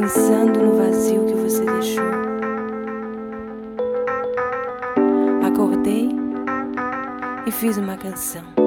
pensando no vazio que você deixou. Acordei e fiz uma canção.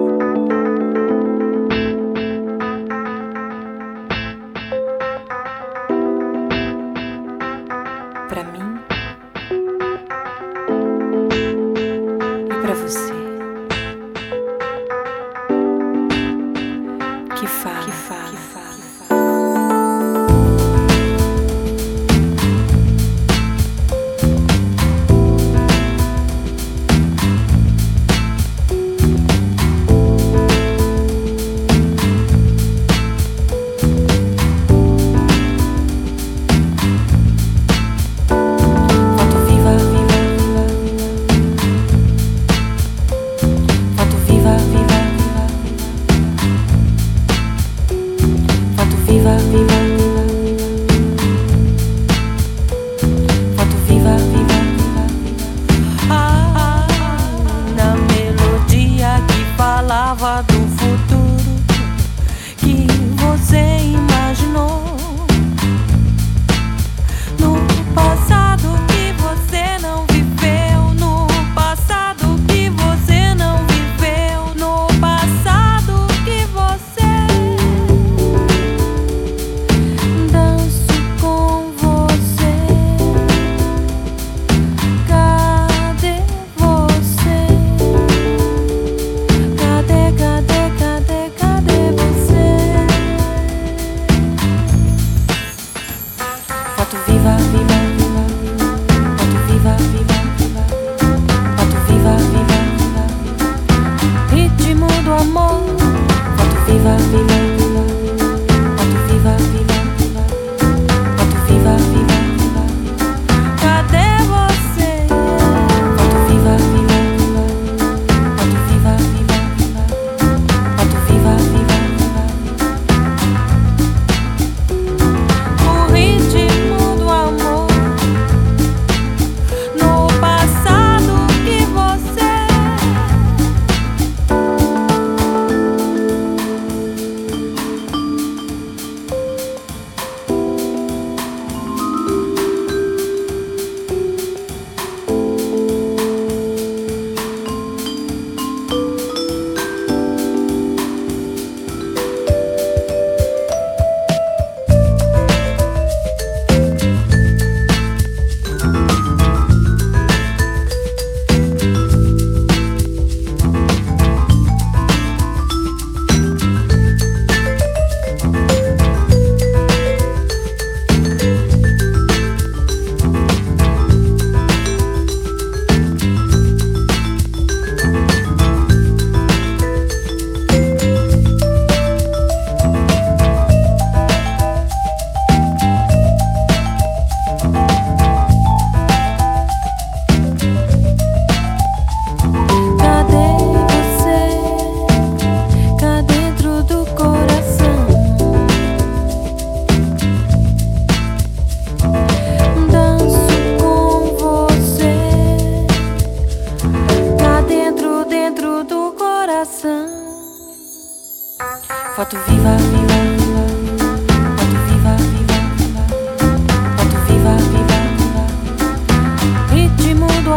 Viva, viva, viva, viva. viva, viva, Pato viva, viva, Ritmo do amor, Pato viva, viva.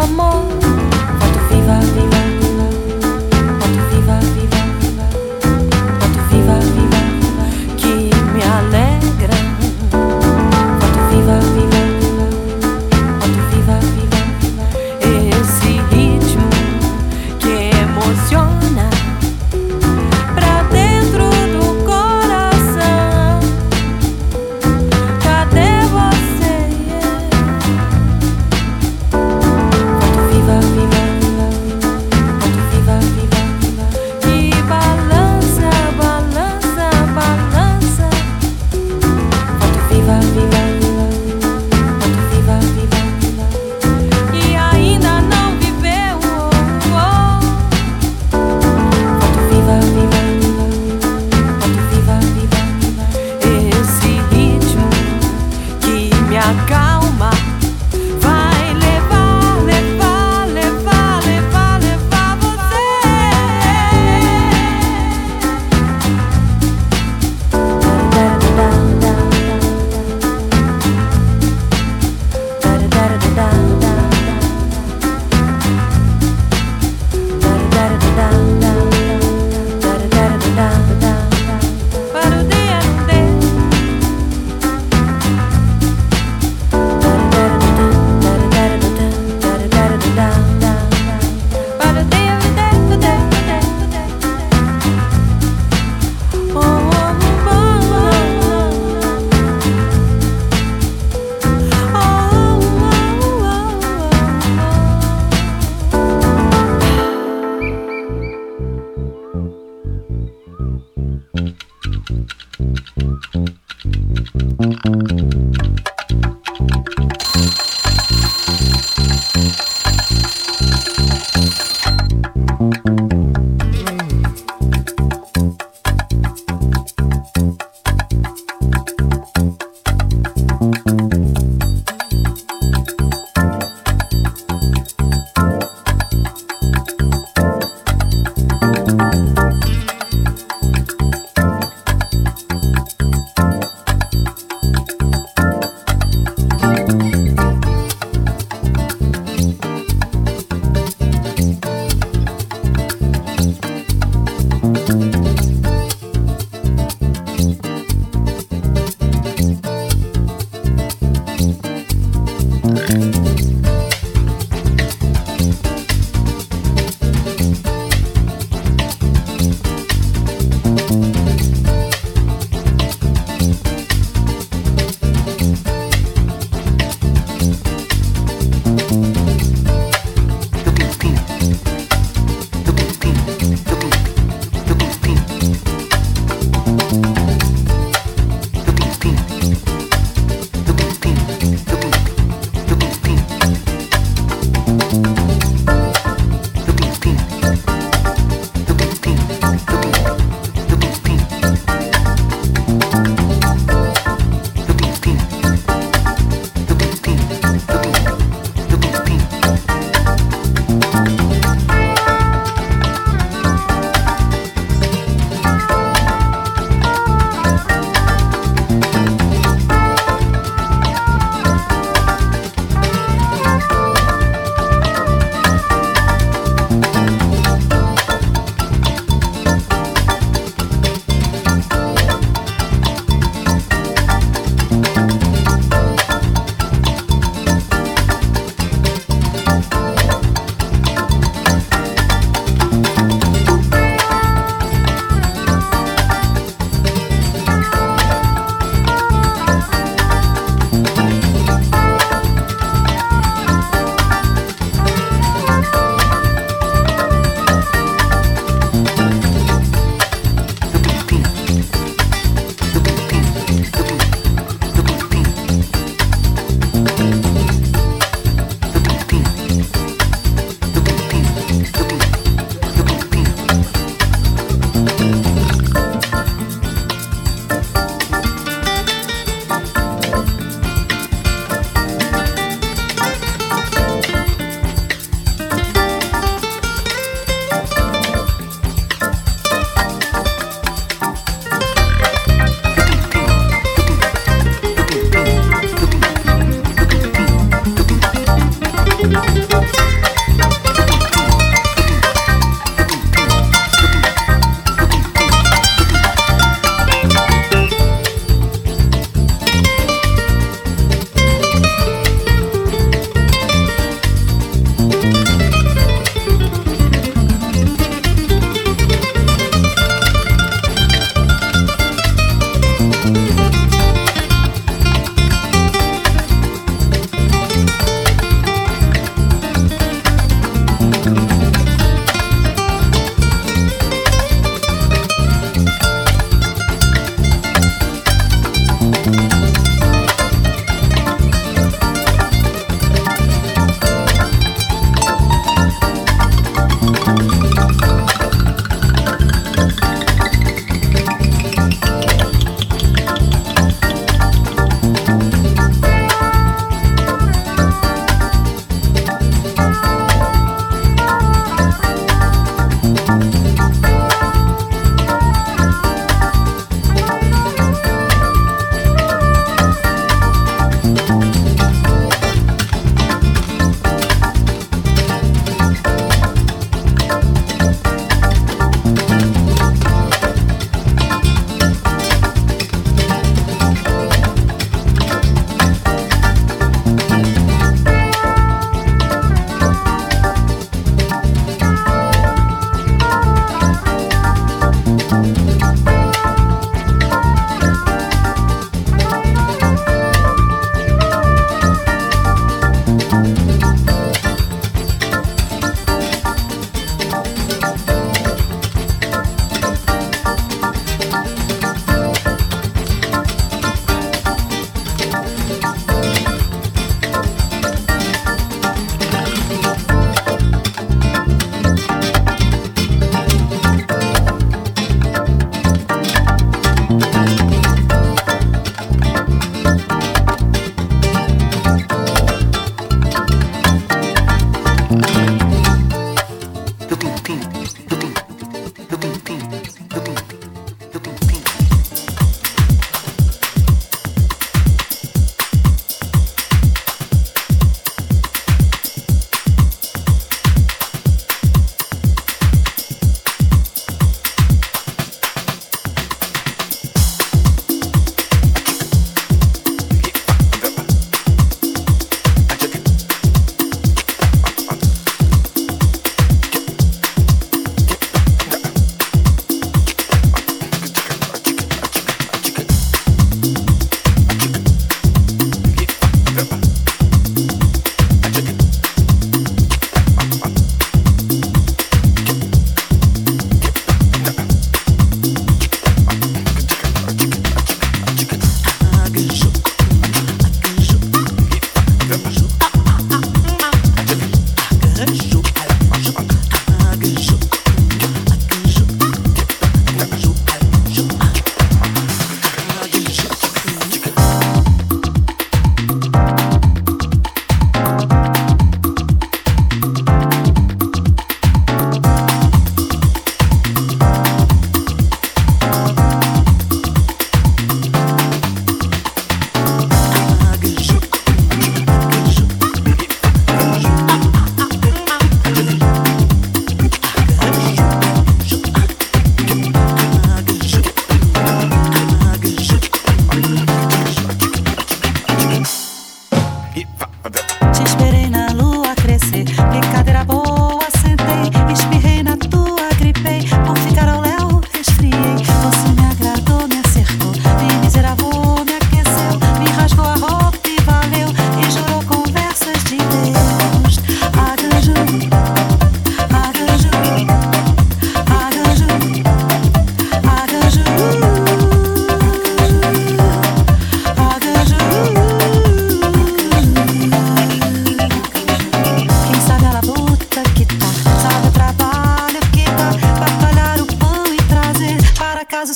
amor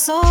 soul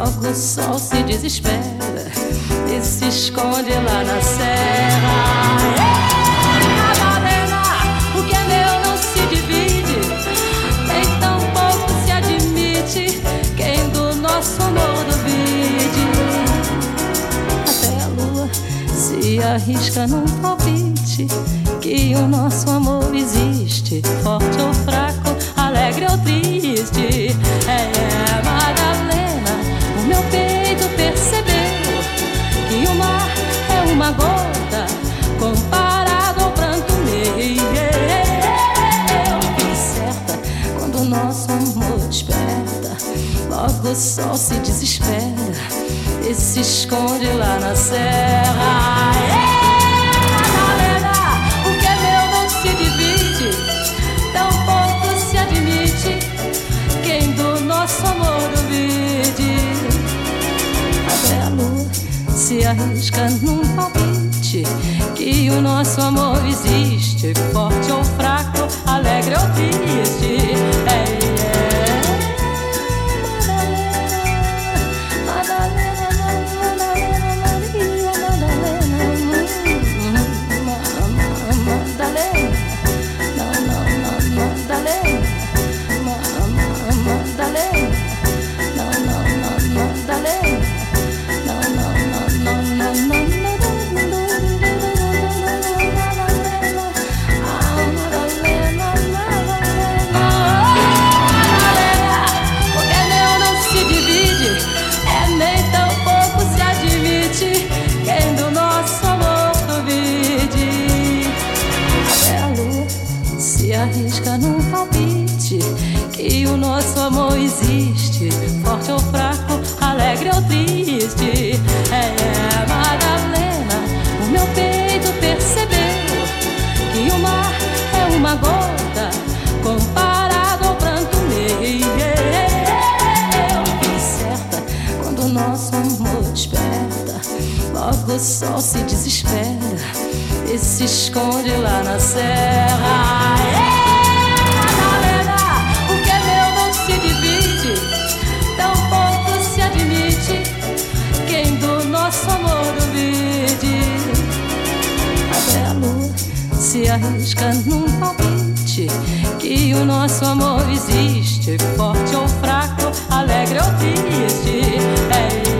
logo o sol se desespera e se esconde lá na serra. Madalena, o que é meu não se divide, nem tão pouco se admite quem do nosso amor duvide. Até a lua se arrisca num palpite que o nosso amor existe, forte ou fraco, alegre ou triste. É, é, Madalena meu peito percebeu que o mar é uma gota comparado ao pranto meu. Eu fiquei certa quando o nosso amor desperta, logo o sol se desespera e se esconde lá na serra. Se arrisca num palpite que o nosso amor existe, forte ou fraco, alegre ou triste. É, que o nosso amor existe, forte ou fraco, alegre ou triste. É, Madalena, o meu peito percebeu que o mar é uma gota comparado ao pranto meu. Eu fiquei certa quando o nosso amor desperta, logo o sol se desespera e se esconde lá na serra. Se arrisca num palpite que o nosso amor existe, forte ou fraco, alegre ou triste. É,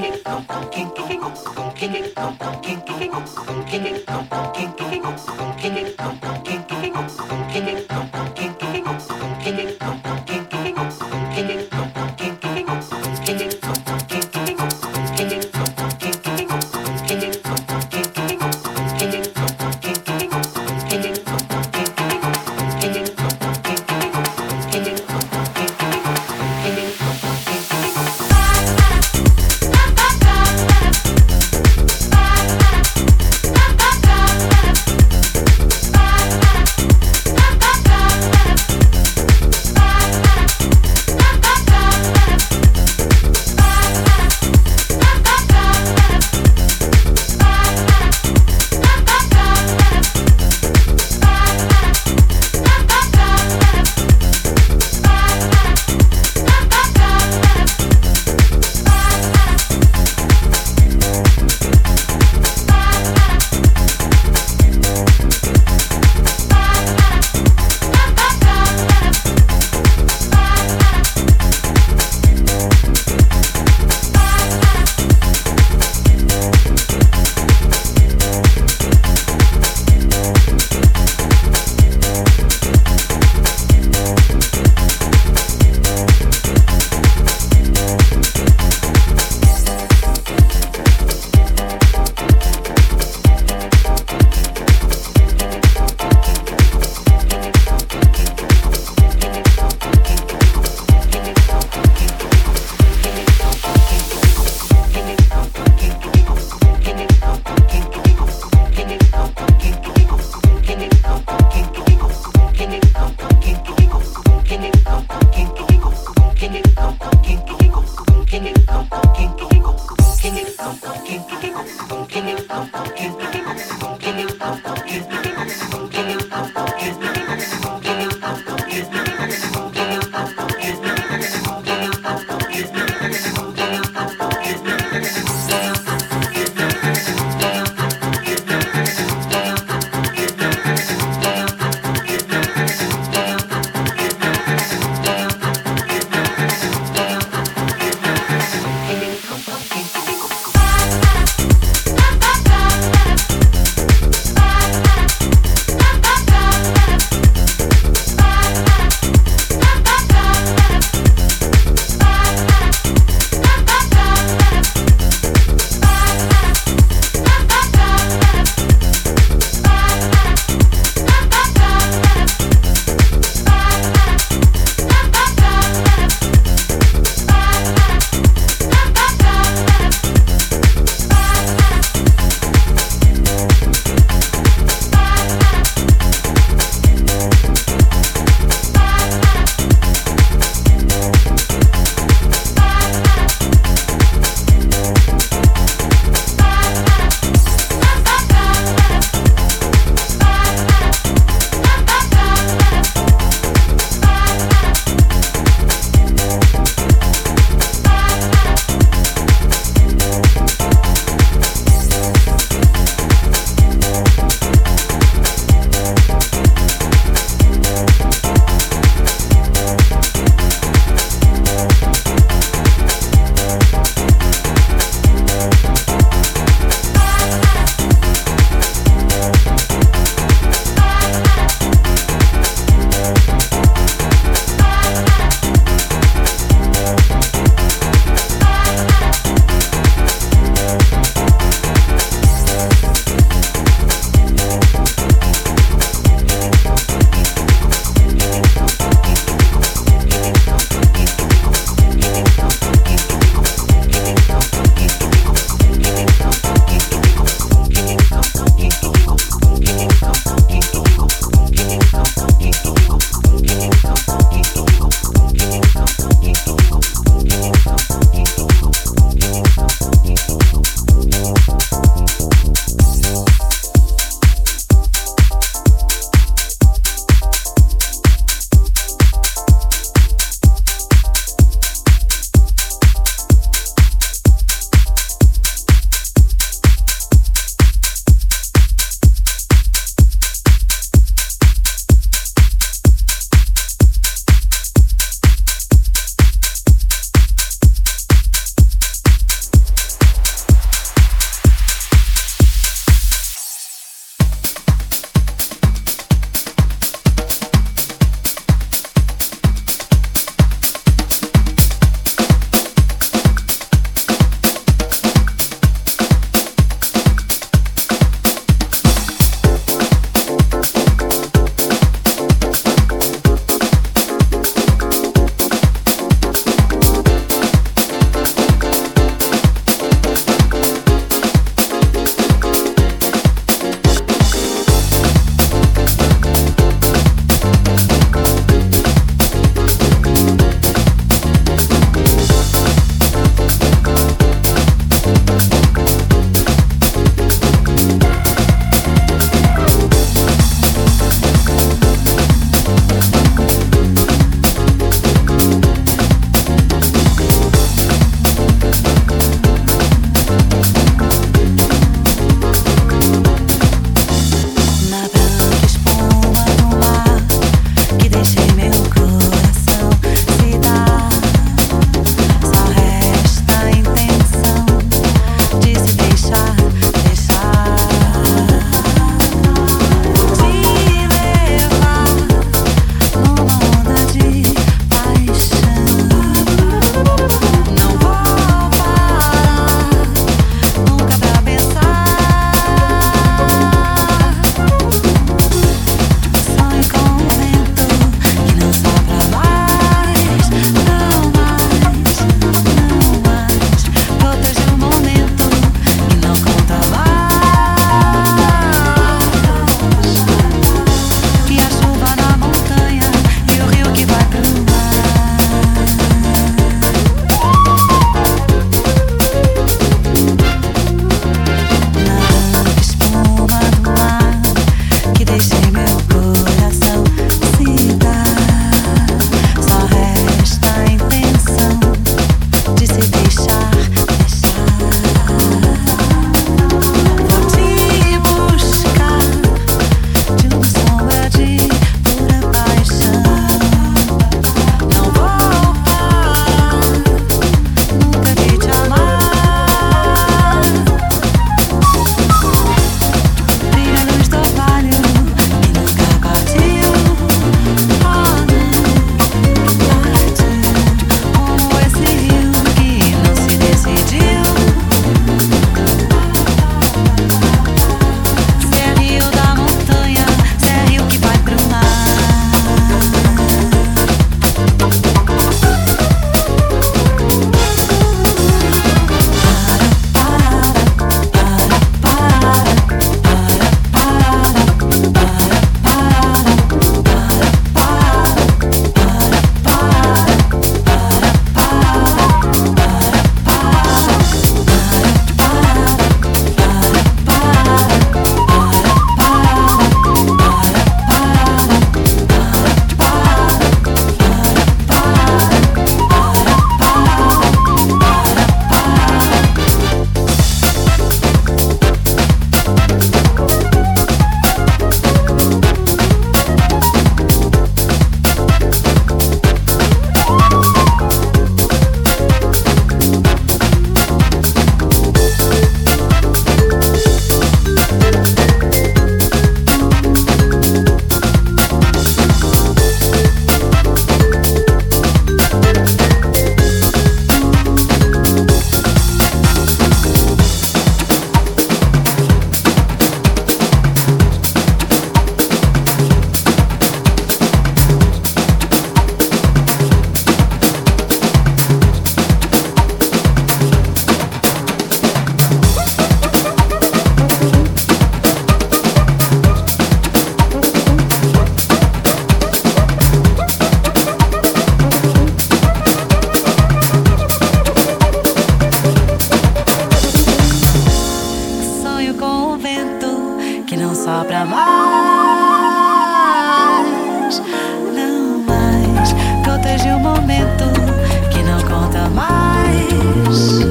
Thank you. Sopra mais. Não mais. De um momento que não conta mais.